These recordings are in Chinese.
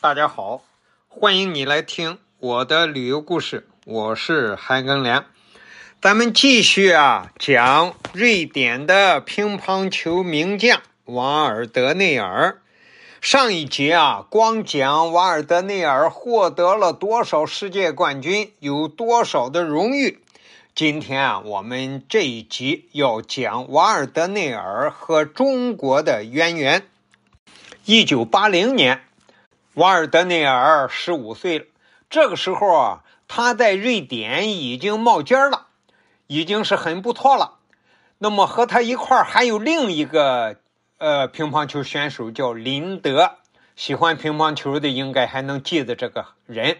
大家好，欢迎你来听我的旅游故事，我是韩庚良。咱们继续啊，讲瑞典的乒乓球名将瓦尔德内尔。上一集啊，光讲瓦尔德内尔获得了多少世界冠军，有多少的荣誉。今天啊，我们这一集要讲瓦尔德内尔和中国的渊源。一九八零年，瓦尔德内尔十五岁了。这个时候啊，他在瑞典已经冒尖了，已经是很不错了。那么和他一块儿还有另一个呃乒乓球选手叫林德，喜欢乒乓球的应该还能记得这个人。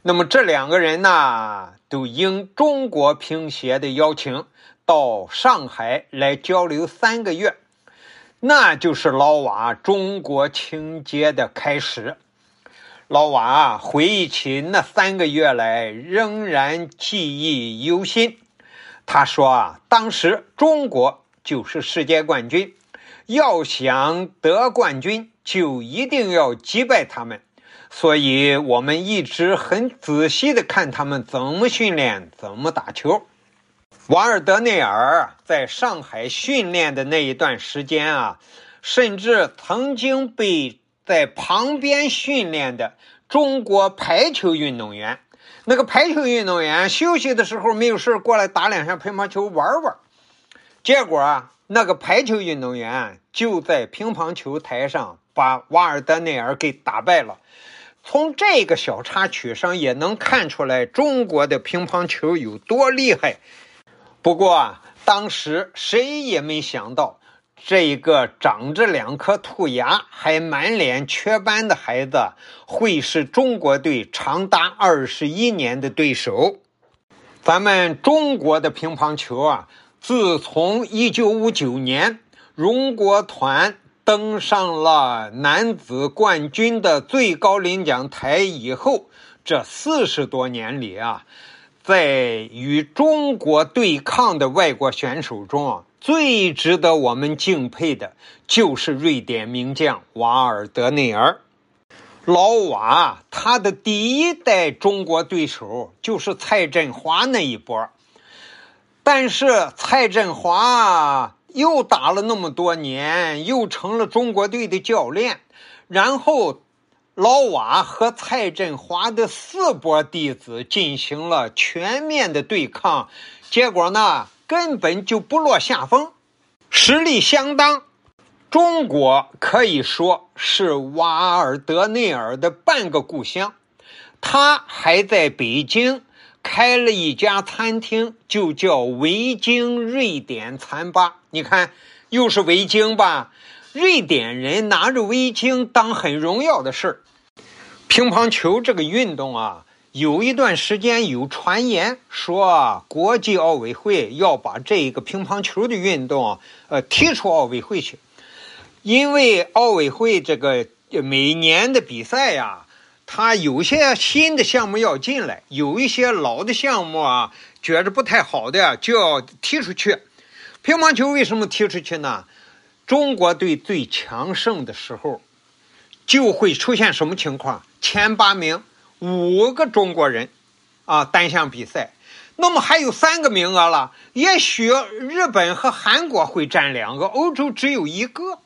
那么这两个人呢，都应中国乒协的邀请到上海来交流三个月，那就是老瓦中国情节的开始。老瓦回忆起那三个月来，仍然记忆犹新。他说啊，当时中国就是世界冠军，要想得冠军，就一定要击败他们。所以我们一直很仔细的看他们怎么训练，怎么打球。瓦尔德内尔在上海训练的那一段时间啊，甚至曾经被在旁边训练的中国排球运动员，那个排球运动员休息的时候没有事过来打两下乒乓球玩玩，结果啊，那个排球运动员就在乒乓球台上把瓦尔德内尔给打败了。从这个小插曲上也能看出来中国的乒乓球有多厉害。不过啊，当时谁也没想到，这一个长着两颗兔牙、还满脸雀斑的孩子，会是中国队长达二十一年的对手。咱们中国的乒乓球啊，自从一九五九年荣国团。登上了男子冠军的最高领奖台以后，这四十多年里啊，在与中国对抗的外国选手中啊，最值得我们敬佩的就是瑞典名将瓦尔德内尔。老瓦他的第一代中国对手就是蔡振华那一波，但是蔡振华。又打了那么多年，又成了中国队的教练，然后老瓦和蔡振华的四波弟子进行了全面的对抗，结果呢，根本就不落下风，实力相当。中国可以说是瓦尔德内尔的半个故乡，他还在北京。开了一家餐厅，就叫维京瑞典餐吧。你看，又是维京吧？瑞典人拿着微晶当很荣耀的事儿。乒乓球这个运动啊，有一段时间有传言说，国际奥委会要把这一个乒乓球的运动呃踢出奥委会去，因为奥委会这个每年的比赛呀。他有些新的项目要进来，有一些老的项目啊，觉着不太好的就要踢出去。乒乓球为什么踢出去呢？中国队最强盛的时候，就会出现什么情况？前八名五个中国人啊，单项比赛，那么还有三个名额了。也许日本和韩国会占两个，欧洲只有一个。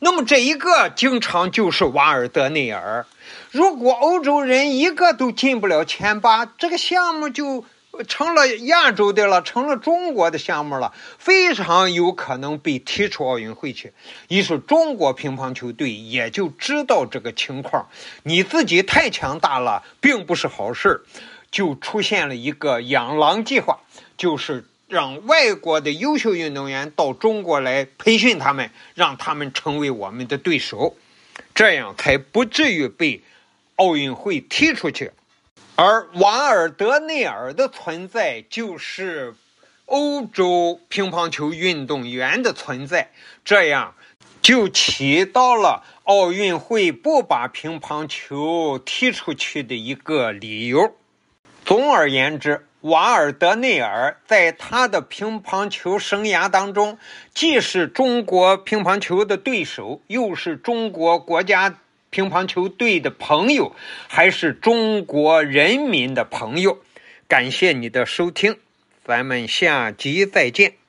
那么这一个经常就是瓦尔德内尔。如果欧洲人一个都进不了前八，这个项目就成了亚洲的了，成了中国的项目了，非常有可能被踢出奥运会去。于是中国乒乓球队也就知道这个情况，你自己太强大了，并不是好事就出现了一个养狼计划，就是让外国的优秀运动员到中国来培训他们，让他们成为我们的对手，这样才不至于被。奥运会踢出去，而瓦尔德内尔的存在就是欧洲乒乓球运动员的存在，这样就起到了奥运会不把乒乓球踢出去的一个理由。总而言之，瓦尔德内尔在他的乒乓球生涯当中，既是中国乒乓球的对手，又是中国国家。乒乓球队的朋友，还是中国人民的朋友。感谢你的收听，咱们下集再见。